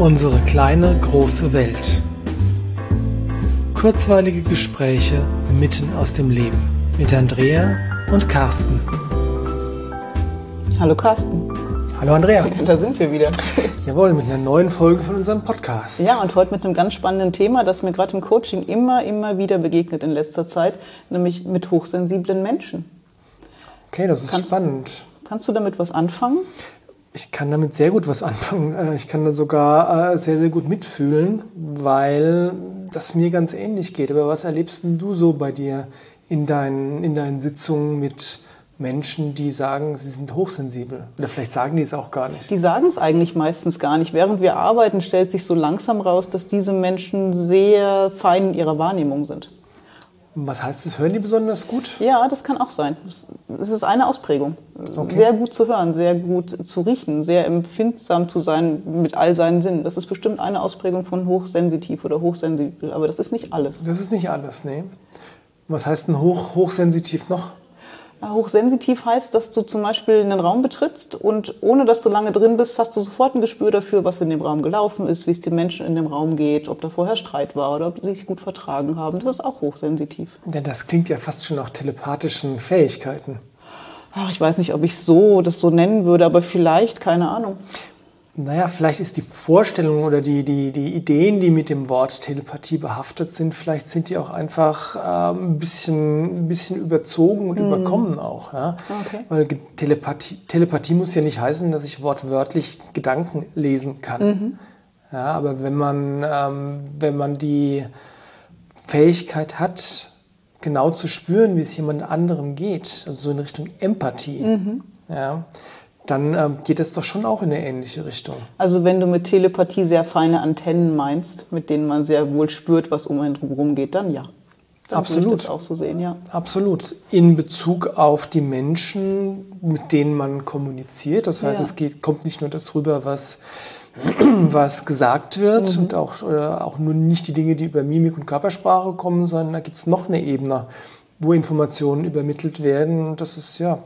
Unsere kleine große Welt. Kurzweilige Gespräche mitten aus dem Leben mit Andrea und Carsten. Hallo Carsten. Hallo Andrea. Da sind wir wieder. Jawohl, mit einer neuen Folge von unserem Podcast. Ja, und heute mit einem ganz spannenden Thema, das mir gerade im Coaching immer, immer wieder begegnet in letzter Zeit, nämlich mit hochsensiblen Menschen. Okay, das ist Kannst- spannend. Kannst du damit was anfangen? Ich kann damit sehr gut was anfangen. Äh, Ich kann da sogar äh, sehr, sehr gut mitfühlen, weil das mir ganz ähnlich geht. Aber was erlebst denn du so bei dir in deinen, in deinen Sitzungen mit Menschen, die sagen, sie sind hochsensibel? Oder vielleicht sagen die es auch gar nicht. Die sagen es eigentlich meistens gar nicht. Während wir arbeiten, stellt sich so langsam raus, dass diese Menschen sehr fein in ihrer Wahrnehmung sind. Was heißt das? Hören die besonders gut? Ja, das kann auch sein. Es ist eine Ausprägung. Okay. Sehr gut zu hören, sehr gut zu riechen, sehr empfindsam zu sein mit all seinen Sinnen. Das ist bestimmt eine Ausprägung von hochsensitiv oder hochsensibel, aber das ist nicht alles. Das ist nicht alles, nee. Was heißt denn hoch, hochsensitiv noch? Ja, Hochsensitiv heißt, dass du zum Beispiel einen Raum betrittst und ohne dass du lange drin bist, hast du sofort ein Gespür dafür, was in dem Raum gelaufen ist, wie es den Menschen in dem Raum geht, ob da vorher Streit war oder ob sie sich gut vertragen haben. Das ist auch hochsensitiv. Denn das klingt ja fast schon nach telepathischen Fähigkeiten. Ach, ich weiß nicht, ob ich so das so nennen würde, aber vielleicht, keine Ahnung. Naja, vielleicht ist die Vorstellung oder die, die, die Ideen, die mit dem Wort Telepathie behaftet sind, vielleicht sind die auch einfach ähm, ein, bisschen, ein bisschen überzogen und überkommen auch. Ja? Okay. Weil Telepathie, Telepathie muss ja nicht heißen, dass ich wortwörtlich Gedanken lesen kann. Ja, aber wenn man, ähm, wenn man die Fähigkeit hat, genau zu spüren, wie es jemand anderem geht, also so in Richtung Empathie, ja, dann ähm, geht es doch schon auch in eine ähnliche Richtung. Also wenn du mit Telepathie sehr feine Antennen meinst, mit denen man sehr wohl spürt, was um einen herum geht, dann ja. Dann Absolut. Würde ich das auch so sehen, ja. Absolut. In Bezug auf die Menschen, mit denen man kommuniziert. Das heißt, Ja. es geht, kommt nicht nur das rüber, was, was gesagt wird und auch, auch nur nicht die Dinge, die über Mimik und Körpersprache kommen, sondern da gibt es noch eine Ebene, wo Informationen übermittelt werden. Und das ist ja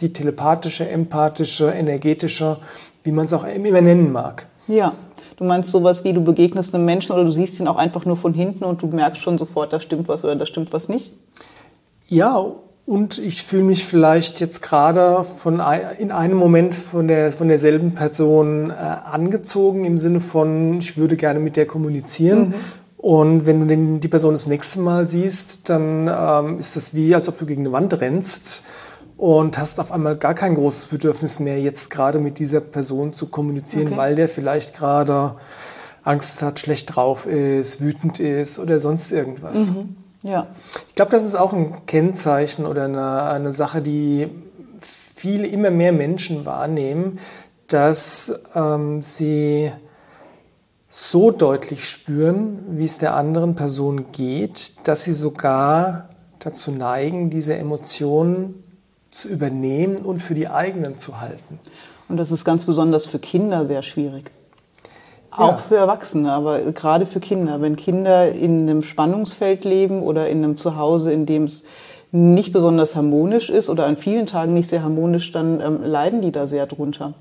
die telepathische, empathische, energetische, wie man es auch immer nennen mag. Ja. Du meinst sowas wie, du begegnest einem Menschen oder du siehst ihn auch einfach nur von hinten und du merkst schon sofort, da stimmt was oder da stimmt was nicht? Ja, und ich fühle mich vielleicht jetzt gerade von in einem Moment von, der, von derselben Person äh, angezogen, im Sinne von, ich würde gerne mit der kommunizieren. Und wenn du den, die Person das nächste Mal siehst, dann ähm, ist das wie, als ob du gegen eine Wand rennst und hast auf einmal gar kein großes Bedürfnis mehr, jetzt gerade mit dieser Person zu kommunizieren, Okay. weil der vielleicht gerade Angst hat, schlecht drauf ist, wütend ist oder sonst irgendwas. Ja. Ich glaube, das ist auch ein Kennzeichen oder eine, eine Sache, die viele, immer mehr Menschen wahrnehmen, dass ähm, sie so deutlich spüren, wie es der anderen Person geht, dass sie sogar dazu neigen, diese Emotionen zu übernehmen und für die eigenen zu halten. Und das ist ganz besonders für Kinder sehr schwierig. Ja. Auch für Erwachsene, aber gerade für Kinder. Wenn Kinder in einem Spannungsfeld leben oder in einem Zuhause, in dem es nicht besonders harmonisch ist oder an vielen Tagen nicht sehr harmonisch, dann ähm, leiden die da sehr drunter.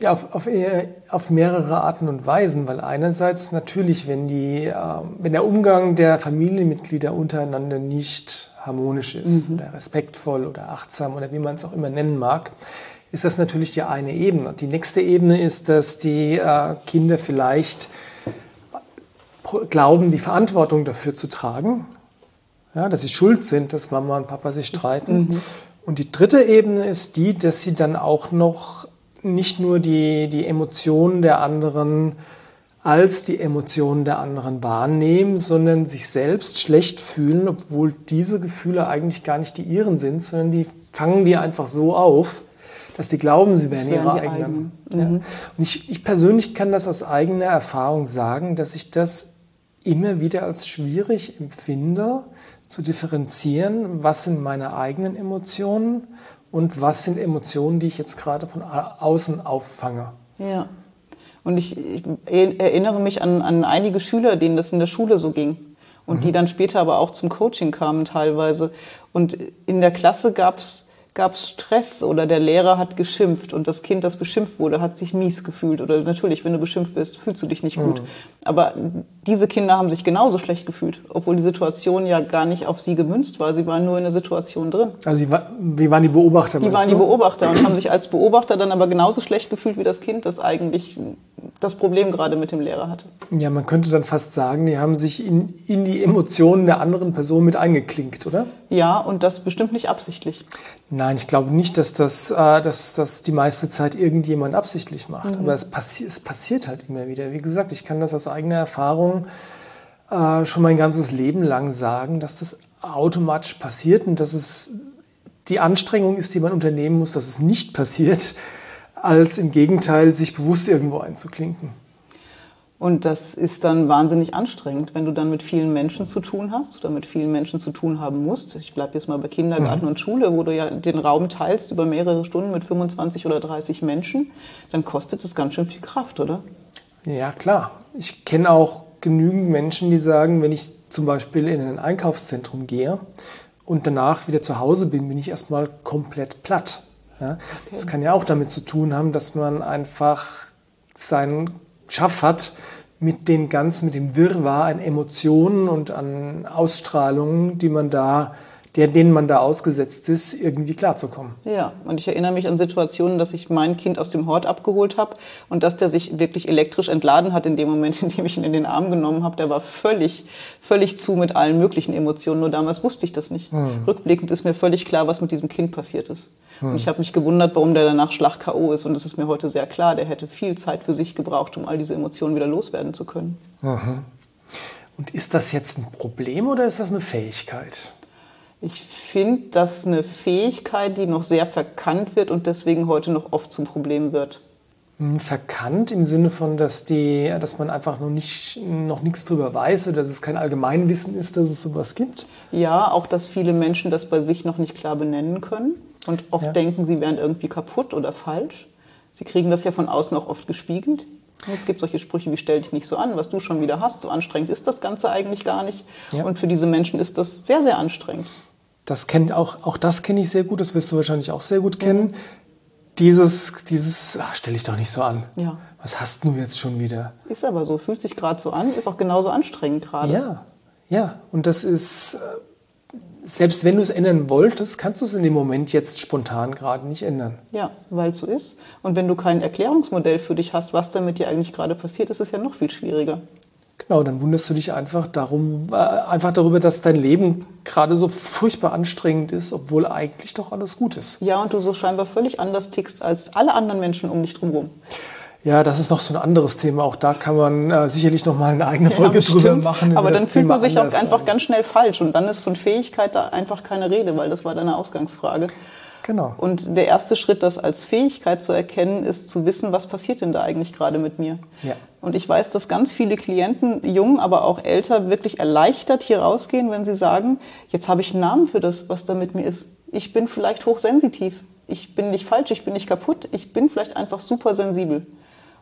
Ja, auf, auf, eher- auf mehrere Arten und Weisen, weil einerseits natürlich, wenn, die, ähm, wenn der Umgang der Familienmitglieder untereinander nicht harmonisch ist oder respektvoll oder achtsam oder wie man es auch immer nennen mag, ist das natürlich die eine Ebene. Die nächste Ebene ist, dass die äh, Kinder vielleicht pro- glauben, die Verantwortung dafür zu tragen, ja, dass sie schuld sind, dass Mama und Papa sich streiten. Und die dritte Ebene ist die, dass sie dann auch noch nicht nur die, die Emotionen der anderen als die Emotionen der anderen wahrnehmen, sondern sich selbst schlecht fühlen, obwohl diese Gefühle eigentlich gar nicht die ihren sind, sondern die fangen die einfach so auf, dass die glauben, sie wären ihre eigenen. Ja. Und ich, ich persönlich kann das aus eigener Erfahrung sagen, dass ich das immer wieder als schwierig empfinde, zu differenzieren, was sind meine eigenen Emotionen und was sind Emotionen, die ich jetzt gerade von au- außen auffange. Ja. Und ich, ich erinnere mich an, an einige Schüler, denen das in der Schule so ging. Und die dann später aber auch zum Coaching kamen teilweise. Und in der Klasse gab es gab es Stress oder der Lehrer hat geschimpft und das Kind, das beschimpft wurde, hat sich mies gefühlt. Oder natürlich, wenn du beschimpft wirst, fühlst du dich nicht gut. Mhm. Aber diese Kinder haben sich genauso schlecht gefühlt, obwohl die Situation ja gar nicht auf sie gemünzt war. Sie waren nur in der Situation drin. Also wie waren die Beobachter? Die waren du? die Beobachter und haben sich als Beobachter dann aber genauso schlecht gefühlt wie das Kind, das eigentlich das Problem gerade mit dem Lehrer hatte. Ja, man könnte dann fast sagen, die haben sich in, in die Emotionen der anderen Person mit eingeklinkt, oder? Ja, und das bestimmt nicht absichtlich. Nein, ich glaube nicht, dass das, äh, dass das die meiste Zeit irgendjemand absichtlich macht. Mhm. Aber es, passi es passiert halt immer wieder. Wie gesagt, ich kann das aus eigener Erfahrung äh, schon mein ganzes Leben lang sagen, dass das automatisch passiert und dass es die Anstrengung ist, die man unternehmen muss, dass es nicht passiert als im Gegenteil sich bewusst irgendwo einzuklinken. Und das ist dann wahnsinnig anstrengend, wenn du dann mit vielen Menschen zu tun hast oder mit vielen Menschen zu tun haben musst. Ich bleibe jetzt mal bei Kindergarten mhm. und Schule, wo du ja den Raum teilst über mehrere Stunden mit 25 oder 30 Menschen. Dann kostet das ganz schön viel Kraft, oder? Ja, klar. Ich kenne auch genügend Menschen, die sagen, wenn ich zum Beispiel in ein Einkaufszentrum gehe und danach wieder zu Hause bin, bin ich erstmal komplett platt. Ja? Das kann ja auch damit zu tun haben, dass man einfach seinen Schaff hat, mit den ganzen, mit dem Wirrwarr an Emotionen und an Ausstrahlungen, die man da der, denen man da ausgesetzt ist, irgendwie klarzukommen. Ja, und ich erinnere mich an Situationen, dass ich mein Kind aus dem Hort abgeholt habe und dass der sich wirklich elektrisch entladen hat in dem Moment, in dem ich ihn in den Arm genommen habe. Der war völlig, völlig zu mit allen möglichen Emotionen. Nur damals wusste ich das nicht. Hm. Rückblickend ist mir völlig klar, was mit diesem Kind passiert ist. Hm. Und ich habe mich gewundert, warum der danach Schlag K.O. ist. Und das ist mir heute sehr klar. Der hätte viel Zeit für sich gebraucht, um all diese Emotionen wieder loswerden zu können. Mhm. Und ist das jetzt ein Problem oder ist das eine Fähigkeit? Ich finde, das eine Fähigkeit, die noch sehr verkannt wird und deswegen heute noch oft zum Problem wird. Hm, verkannt im Sinne von, dass, die, dass man einfach noch, nicht, noch nichts darüber weiß oder dass es kein Allgemeinwissen ist, dass es sowas gibt? Ja, auch dass viele Menschen das bei sich noch nicht klar benennen können und oft ja. denken, sie wären irgendwie kaputt oder falsch. Sie kriegen das ja von außen auch oft gespiegelt. Es gibt solche Sprüche wie stell dich nicht so an, was du schon wieder hast. So anstrengend ist das Ganze eigentlich gar nicht. Ja. Und für diese Menschen ist das sehr, sehr anstrengend. Das kenn, auch, auch das kenne ich sehr gut, das wirst du wahrscheinlich auch sehr gut kennen. Mhm. Dieses, dieses ach, stell dich doch nicht so an. Ja. Was hast du jetzt schon wieder? Ist aber so, fühlt sich gerade so an, ist auch genauso anstrengend gerade. Ja, ja. Und das ist, äh, selbst wenn du es ändern wolltest, kannst du es in dem Moment jetzt spontan gerade nicht ändern. Ja, weil es so ist. Und wenn du kein Erklärungsmodell für dich hast, was damit dir eigentlich gerade passiert, ist es ja noch viel schwieriger. Genau, dann wunderst du dich einfach darum, äh, einfach darüber, dass dein Leben gerade so furchtbar anstrengend ist, obwohl eigentlich doch alles gut ist. Ja, und du so scheinbar völlig anders tickst als alle anderen Menschen um dich drumherum. Ja, das ist noch so ein anderes Thema. Auch da kann man äh, sicherlich noch mal eine eigene Folge ja, drüber machen. Aber dann fühlt Thema man sich auch einfach ganz schnell falsch und dann ist von Fähigkeit da einfach keine Rede, weil das war deine Ausgangsfrage. Genau. Und der erste Schritt, das als Fähigkeit zu erkennen, ist zu wissen, was passiert denn da eigentlich gerade mit mir. Ja. Und ich weiß, dass ganz viele Klienten, jung, aber auch älter, wirklich erleichtert hier rausgehen, wenn sie sagen, jetzt habe ich einen Namen für das, was da mit mir ist. Ich bin vielleicht hochsensitiv. Ich bin nicht falsch, ich bin nicht kaputt. Ich bin vielleicht einfach super sensibel.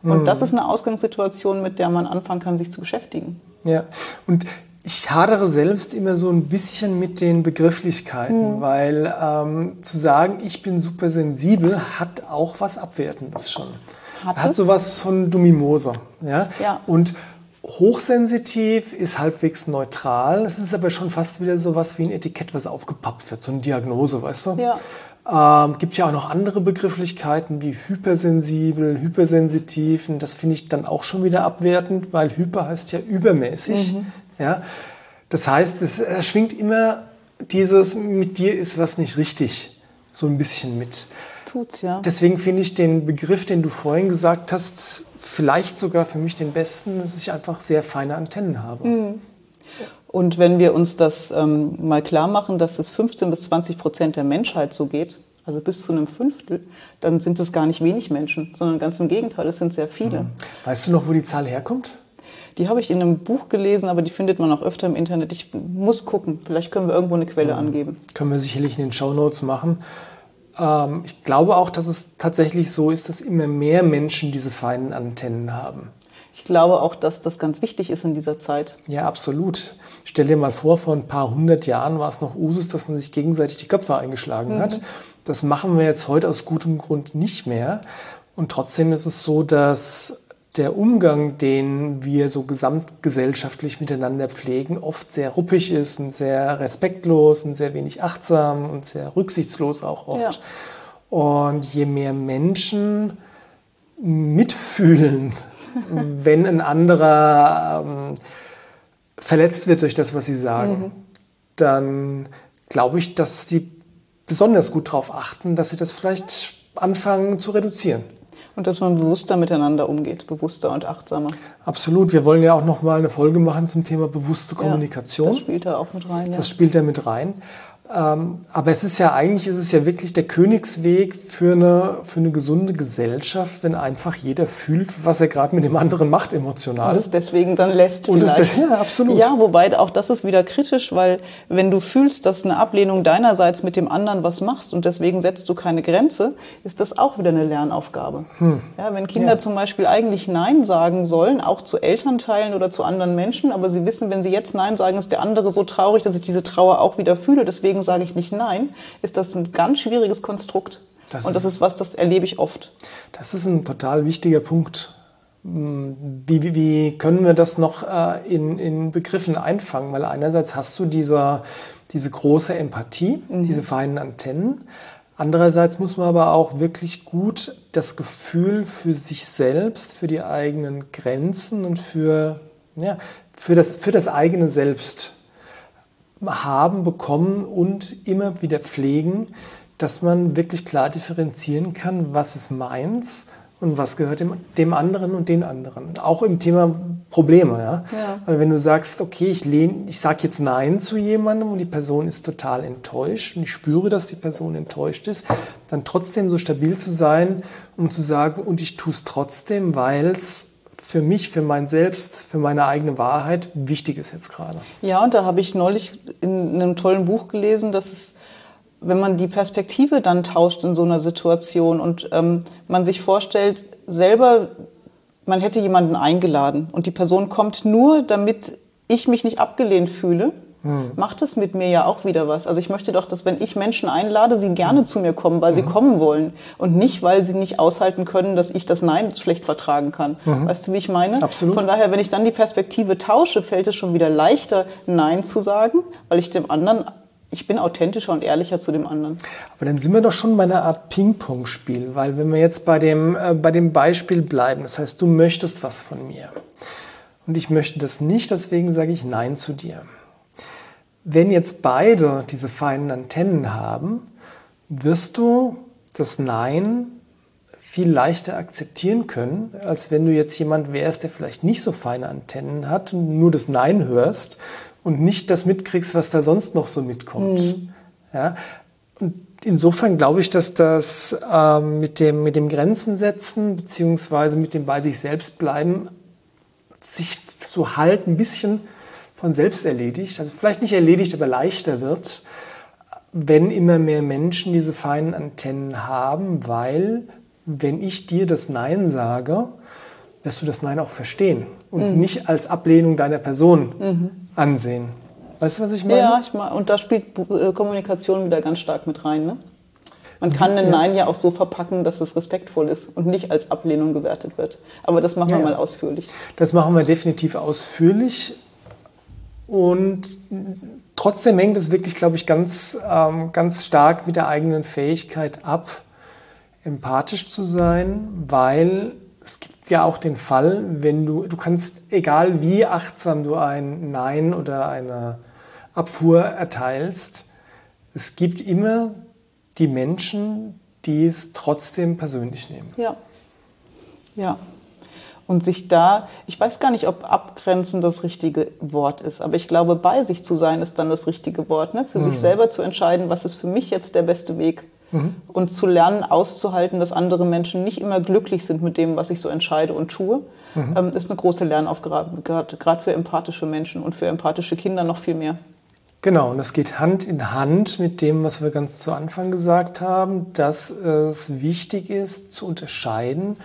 Und mhm. das ist eine Ausgangssituation, mit der man anfangen kann, sich zu beschäftigen. Ja, und ich hadere selbst immer so ein bisschen mit den Begrifflichkeiten, mhm. weil ähm, zu sagen, ich bin super sensibel, hat auch was Abwertendes schon. Hat, hat sowas von Dumimoser. Ja? ja. Und hochsensitiv ist halbwegs neutral. Es ist aber schon fast wieder so was wie ein Etikett, was aufgepappt wird, so eine Diagnose, weißt du? Ja. Ähm, gibt ja auch noch andere Begrifflichkeiten wie hypersensibel, hypersensitiv. Und das finde ich dann auch schon wieder abwertend, weil hyper heißt ja übermäßig. Mhm. Ja? Das heißt, es schwingt immer dieses, mit dir ist was nicht richtig, so ein bisschen mit. Tut's, ja. Deswegen finde ich den Begriff, den du vorhin gesagt hast, vielleicht sogar für mich den besten, dass ich einfach sehr feine Antennen habe. Mhm. Und wenn wir uns das ähm, mal klar machen, dass es 15 bis 20 Prozent der Menschheit so geht, also bis zu einem Fünftel, dann sind es gar nicht wenig Menschen, sondern ganz im Gegenteil, es sind sehr viele. Mhm. Weißt du noch, wo die Zahl herkommt? Die habe ich in einem Buch gelesen, aber die findet man auch öfter im Internet. Ich muss gucken. Vielleicht können wir irgendwo eine Quelle mhm. angeben. Können wir sicherlich in den Show Notes machen. Ähm, ich glaube auch, dass es tatsächlich so ist, dass immer mehr Menschen diese feinen Antennen haben. Ich glaube auch, dass das ganz wichtig ist in dieser Zeit. Ja, absolut. Stell dir mal vor, vor ein paar hundert Jahren war es noch Usus, dass man sich gegenseitig die Köpfe eingeschlagen mhm. hat. Das machen wir jetzt heute aus gutem Grund nicht mehr. Und trotzdem ist es so, dass der Umgang, den wir so gesamtgesellschaftlich miteinander pflegen, oft sehr ruppig ist und sehr respektlos und sehr wenig achtsam und sehr rücksichtslos auch oft. Ja. Und je mehr Menschen mitfühlen, wenn ein anderer ähm, verletzt wird durch das, was sie sagen, mhm. dann glaube ich, dass sie besonders gut darauf achten, dass sie das vielleicht anfangen zu reduzieren. Und dass man bewusster miteinander umgeht, bewusster und achtsamer. Absolut. Wir wollen ja auch noch mal eine Folge machen zum Thema bewusste Kommunikation. Ja, das spielt da auch mit rein. Ja. Das spielt da mit rein. Ähm, aber es ist ja eigentlich, ist es ja wirklich der Königsweg für eine, für eine gesunde Gesellschaft, wenn einfach jeder fühlt, was er gerade mit dem anderen macht emotional. Und es deswegen dann lässt. Und vielleicht. es ja, absolut. Ja, wobei auch das ist wieder kritisch, weil wenn du fühlst, dass eine Ablehnung deinerseits mit dem anderen was machst und deswegen setzt du keine Grenze, ist das auch wieder eine Lernaufgabe. Hm. Ja, wenn Kinder ja. zum Beispiel eigentlich Nein sagen sollen, auch zu Elternteilen oder zu anderen Menschen, aber sie wissen, wenn sie jetzt Nein sagen, ist der andere so traurig, dass ich diese Trauer auch wieder fühle. Deswegen deswegen sage ich nicht nein, ist das ein ganz schwieriges Konstrukt. Das und das ist was, das erlebe ich oft. Das ist ein total wichtiger Punkt. Wie, wie, wie können wir das noch äh, in, in Begriffen einfangen? Weil einerseits hast du diese, diese große Empathie, mhm. diese feinen Antennen. Andererseits muss man aber auch wirklich gut das Gefühl für sich selbst, für die eigenen Grenzen und für, ja, für, das, für das eigene Selbst haben, bekommen und immer wieder pflegen, dass man wirklich klar differenzieren kann, was ist meins und was gehört dem, dem anderen und den anderen. Auch im Thema Probleme. Ja? ja. Weil wenn du sagst, okay, ich, ich sage jetzt Nein zu jemandem und die Person ist total enttäuscht und ich spüre, dass die Person enttäuscht ist, dann trotzdem so stabil zu sein, um zu sagen, und ich tue es trotzdem, weil es für mich, für mein Selbst, für meine eigene Wahrheit wichtig ist jetzt gerade. Ja, und da habe ich neulich in einem tollen Buch gelesen, dass es, wenn man die Perspektive dann tauscht in so einer Situation und ähm, man sich vorstellt, selber, man hätte jemanden eingeladen und die Person kommt nur, damit ich mich nicht abgelehnt fühle hm. macht es mit mir ja auch wieder was. Also ich möchte doch, dass wenn ich Menschen einlade, sie gerne hm. zu mir kommen, weil sie hm. kommen wollen und nicht, weil sie nicht aushalten können, dass ich das Nein schlecht vertragen kann. Mhm. Weißt du, wie ich meine? Absolut. Von daher, wenn ich dann die Perspektive tausche, fällt es schon wieder leichter, Nein zu sagen, weil ich dem anderen ich bin authentischer und ehrlicher zu dem anderen. Aber dann sind wir doch schon bei einer Art Ping-Pong-Spiel, weil wenn wir jetzt bei dem, äh, bei dem Beispiel bleiben, das heißt, du möchtest was von mir und ich möchte das nicht, deswegen sage ich Nein zu dir. Wenn jetzt beide diese feinen Antennen haben, wirst du das Nein viel leichter akzeptieren können, als wenn du jetzt jemand wärst, der vielleicht nicht so feine Antennen hat und nur das Nein hörst und nicht das mitkriegst, was da sonst noch so mitkommt. Mhm. Ja? Und insofern glaube ich, dass das ähm, mit, dem, mit dem Grenzen setzen beziehungsweise mit dem bei sich selbst bleiben sich so halt ein bisschen von selbst erledigt, also vielleicht nicht erledigt, aber leichter wird, wenn immer mehr Menschen diese feinen Antennen haben, weil wenn ich dir das Nein sage, wirst du das Nein auch verstehen und mhm. nicht als Ablehnung deiner Person mhm. ansehen. Weißt du, was ich meine? Ja, ich meine, und da spielt äh, Kommunikation wieder ganz stark mit rein. Ne? Man kann ein Nein ja auch so verpacken, dass es respektvoll ist und nicht als Ablehnung gewertet wird. Aber das machen ja, wir mal ausführlich. Das machen wir definitiv ausführlich. Und trotzdem hängt es wirklich, glaube ich, ganz, ähm, ganz stark mit der eigenen Fähigkeit ab, empathisch zu sein, weil es gibt ja auch den Fall, wenn du, du kannst, egal wie achtsam du ein Nein oder eine Abfuhr erteilst, es gibt immer die Menschen, die es trotzdem persönlich nehmen. Ja. Ja. Und sich da, ich weiß gar nicht, ob abgrenzen das richtige Wort ist, aber ich glaube, bei sich zu sein ist dann das richtige Wort. Ne? Für mhm. sich selber zu entscheiden, was ist für mich jetzt der beste Weg. Mhm. Und zu lernen, auszuhalten, dass andere Menschen nicht immer glücklich sind mit dem, was ich so entscheide und tue, mhm. ähm, ist eine große Lernaufgabe, gerade für empathische Menschen und für empathische Kinder noch viel mehr. Genau, und das geht Hand in Hand mit dem, was wir ganz zu Anfang gesagt haben, dass es wichtig ist zu unterscheiden,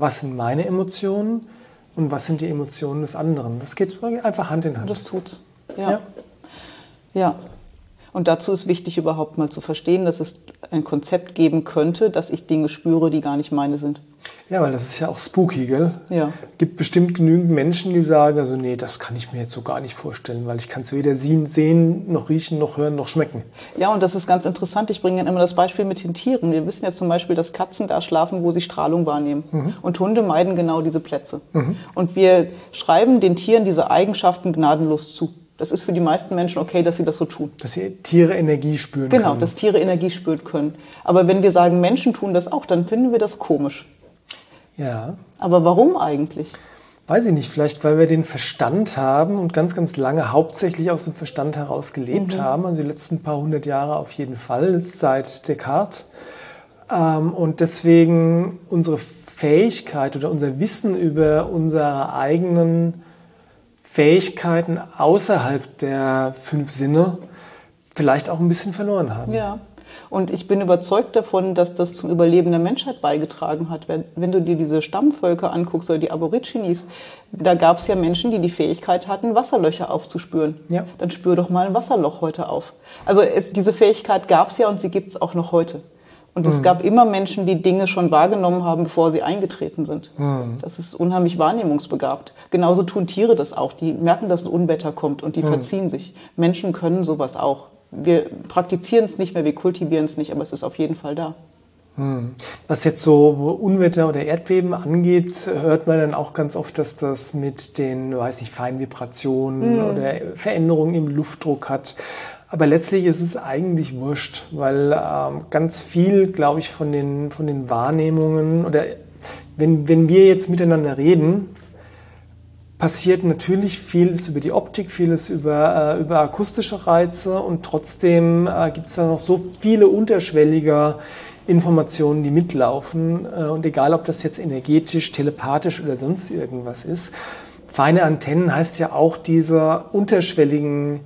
was sind meine Emotionen, und was sind die Emotionen des anderen. Das geht einfach Hand in Hand. Das tut's. Ja. ja. ja. Und dazu ist wichtig, überhaupt mal zu verstehen, dass es ein Konzept geben könnte, dass ich Dinge spüre, die gar nicht meine sind. Ja, weil das ist ja auch spooky, gell? Ja. Gibt bestimmt genügend Menschen, die sagen, also nee, das kann ich mir jetzt so gar nicht vorstellen, weil ich kann es weder sehen, noch riechen, noch hören, noch schmecken. Ja, und das ist ganz interessant. Ich bringe immer das Beispiel mit den Tieren. Wir wissen ja zum Beispiel, dass Katzen da schlafen, wo sie Strahlung wahrnehmen. Mhm. Und Hunde meiden genau diese Plätze. Mhm. Und wir schreiben den Tieren diese Eigenschaften gnadenlos zu. Das ist für die meisten Menschen okay, dass sie das so tun. Dass sie Tiere Energie spüren genau, können. Genau, dass Tiere Energie spüren können. Aber wenn wir sagen, Menschen tun das auch, dann finden wir das komisch. Ja. Aber warum eigentlich? Weiß ich nicht, vielleicht weil wir den Verstand haben und ganz, ganz lange hauptsächlich aus dem Verstand heraus gelebt mhm. haben, also die letzten paar hundert Jahre auf jeden Fall, seit Descartes. Ähm, und deswegen unsere Fähigkeit oder unser Wissen über unsere eigenen Fähigkeiten außerhalb der fünf Sinne vielleicht auch ein bisschen verloren haben. Ja. Und ich bin überzeugt davon, dass das zum Überleben der Menschheit beigetragen hat. Wenn du dir diese Stammvölker anguckst oder die Aborigines, da gab es ja Menschen, die die Fähigkeit hatten, Wasserlöcher aufzuspüren. Ja. Dann spür doch mal ein Wasserloch heute auf. Also es, diese Fähigkeit gab es ja und sie gibt es auch noch heute. Und es mhm. gab immer Menschen, die Dinge schon wahrgenommen haben, bevor sie eingetreten sind. Mhm. Das ist unheimlich wahrnehmungsbegabt. Genauso tun Tiere das auch. Die merken, dass ein Unwetter kommt und die mhm. verziehen sich. Menschen können sowas auch. Wir praktizieren es nicht mehr, wir kultivieren es nicht, aber es ist auf jeden Fall da. Mhm. Was jetzt so Unwetter oder Erdbeben angeht, hört man dann auch ganz oft, dass das mit den, weiß ich, Feinvibrationen mhm. oder Veränderungen im Luftdruck hat. Aber letztlich ist es eigentlich wurscht, weil ähm, ganz viel, glaube ich, von den, von den Wahrnehmungen oder wenn, wenn wir jetzt miteinander reden, passiert natürlich vieles über die Optik, vieles über, äh, über akustische Reize und trotzdem äh, gibt es da noch so viele unterschwellige Informationen, die mitlaufen. Äh, und egal, ob das jetzt energetisch, telepathisch oder sonst irgendwas ist, feine Antennen heißt ja auch diese unterschwelligen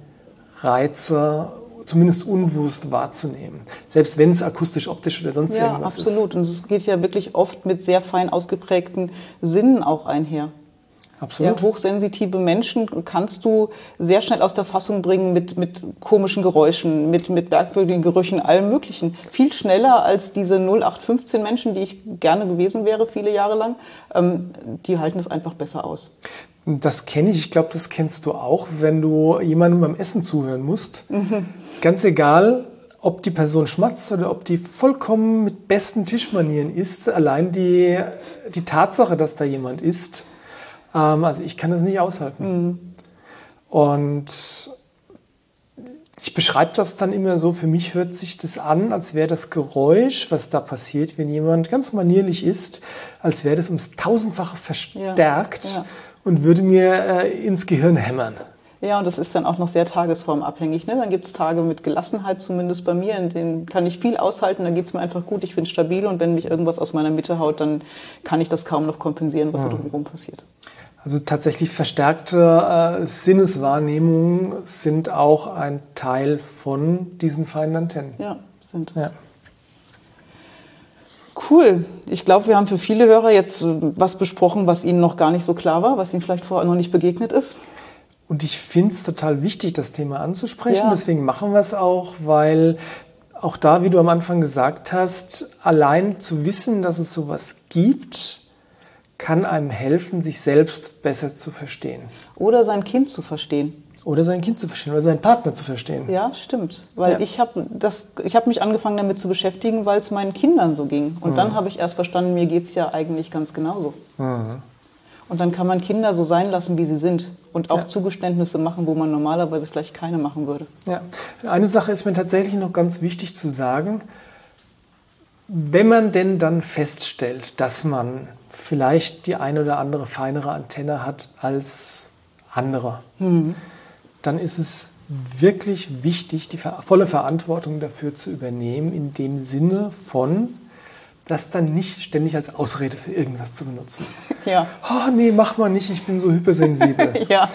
Reize zumindest unbewusst wahrzunehmen. Selbst wenn es akustisch, optisch oder sonst ja, irgendwas absolut. ist. Ja, absolut. Und es geht ja wirklich oft mit sehr fein ausgeprägten Sinnen auch einher. Absolut. Ja, hochsensitive Menschen kannst du sehr schnell aus der Fassung bringen mit, mit komischen Geräuschen, mit, mit merkwürdigen Gerüchen, allem Möglichen. Viel schneller als diese 0815 Menschen, die ich gerne gewesen wäre, viele Jahre lang. Ähm, die halten es einfach besser aus. Das kenne ich, ich glaube, das kennst du auch, wenn du jemandem beim Essen zuhören musst. Mhm. Ganz egal, ob die Person schmatzt oder ob die vollkommen mit besten Tischmanieren ist, allein die, die Tatsache, dass da jemand ist, ähm, also ich kann das nicht aushalten. Mhm. Und ich beschreibe das dann immer so, für mich hört sich das an, als wäre das Geräusch, was da passiert, wenn jemand ganz manierlich ist, als wäre das ums tausendfache verstärkt. Ja, ja und würde mir äh, ins Gehirn hämmern. Ja, und das ist dann auch noch sehr tagesformabhängig. Ne? Dann gibt es Tage mit Gelassenheit, zumindest bei mir, in denen kann ich viel aushalten, dann geht es mir einfach gut, ich bin stabil und wenn mich irgendwas aus meiner Mitte haut, dann kann ich das kaum noch kompensieren, was da drumherum passiert. Also tatsächlich verstärkte äh, Sinneswahrnehmungen sind auch ein Teil von diesen feinen Antennen. Ja, sind es. Ja. Cool. Ich glaube, wir haben für viele Hörer jetzt was besprochen, was ihnen noch gar nicht so klar war, was ihnen vielleicht vorher noch nicht begegnet ist. Und ich finde es total wichtig, das Thema anzusprechen. Ja. Deswegen machen wir es auch, weil auch da, wie du am Anfang gesagt hast, allein zu wissen, dass es sowas gibt, kann einem helfen, sich selbst besser zu verstehen. Oder sein Kind zu verstehen. Oder sein Kind zu verstehen oder seinen Partner zu verstehen. Ja, stimmt. Weil ja. ich habe hab mich angefangen damit zu beschäftigen, weil es meinen Kindern so ging. Und mhm. dann habe ich erst verstanden, mir geht es ja eigentlich ganz genauso. Mhm. Und dann kann man Kinder so sein lassen, wie sie sind. Und auch ja. Zugeständnisse machen, wo man normalerweise vielleicht keine machen würde. Ja, eine Sache ist mir tatsächlich noch ganz wichtig zu sagen. Wenn man denn dann feststellt, dass man vielleicht die eine oder andere feinere Antenne hat als andere, mhm dann ist es wirklich wichtig, die volle Verantwortung dafür zu übernehmen, in dem Sinne von, das dann nicht ständig als Ausrede für irgendwas zu benutzen. Ja. Oh nee, mach mal nicht, ich bin so hypersensibel. ja.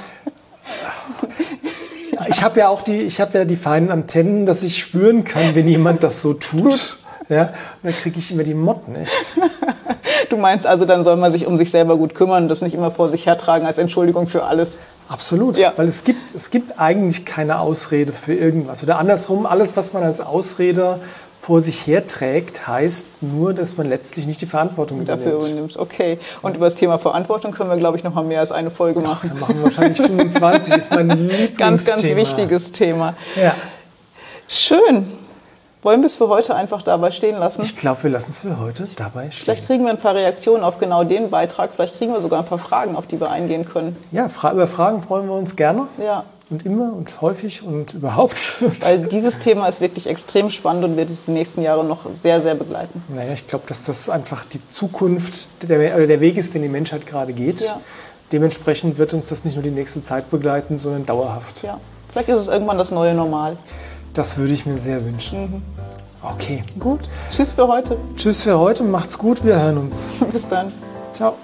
Ich habe ja auch die, ich habe ja die feinen Antennen, dass ich spüren kann, wenn jemand das so tut. Ja, und dann kriege ich immer die Motten, echt. Du meinst also, dann soll man sich um sich selber gut kümmern und das nicht immer vor sich hertragen als Entschuldigung für alles. Absolut, Ja. weil es gibt, es gibt eigentlich keine Ausrede für irgendwas. Oder andersrum, alles, was man als Ausrede vor sich herträgt, heißt nur, dass man letztlich nicht die Verantwortung Dafür übernimmt. übernimmst. Okay. Und über das Thema Verantwortung können wir, glaube ich, noch mal mehr als eine Folge machen. Dann machen wir wahrscheinlich 25, ist mein Lieblingsthema. Ganz, ganz wichtiges Thema. Ja. Schön. Wollen wir es für heute einfach dabei stehen lassen? Ich glaube, wir lassen es für heute dabei stehen. Vielleicht kriegen wir ein paar Reaktionen auf genau den Beitrag. Vielleicht kriegen wir sogar ein paar Fragen, auf die wir eingehen können. Ja, über Fragen freuen wir uns gerne. Ja. Und immer und häufig und überhaupt. Weil dieses Thema ist wirklich extrem spannend und wird es die nächsten Jahre noch sehr, sehr begleiten. Naja, ich glaube, dass das einfach die Zukunft, der, oder der Weg ist, den die Menschheit gerade geht. Ja. Dementsprechend wird uns das nicht nur die nächste Zeit begleiten, sondern dauerhaft. Ja. Vielleicht ist es irgendwann das neue Normal. Das würde ich mir sehr wünschen. Okay. Gut. Tschüss für heute. Tschüss für heute, macht's gut, wir hören uns. Bis dann. Ciao.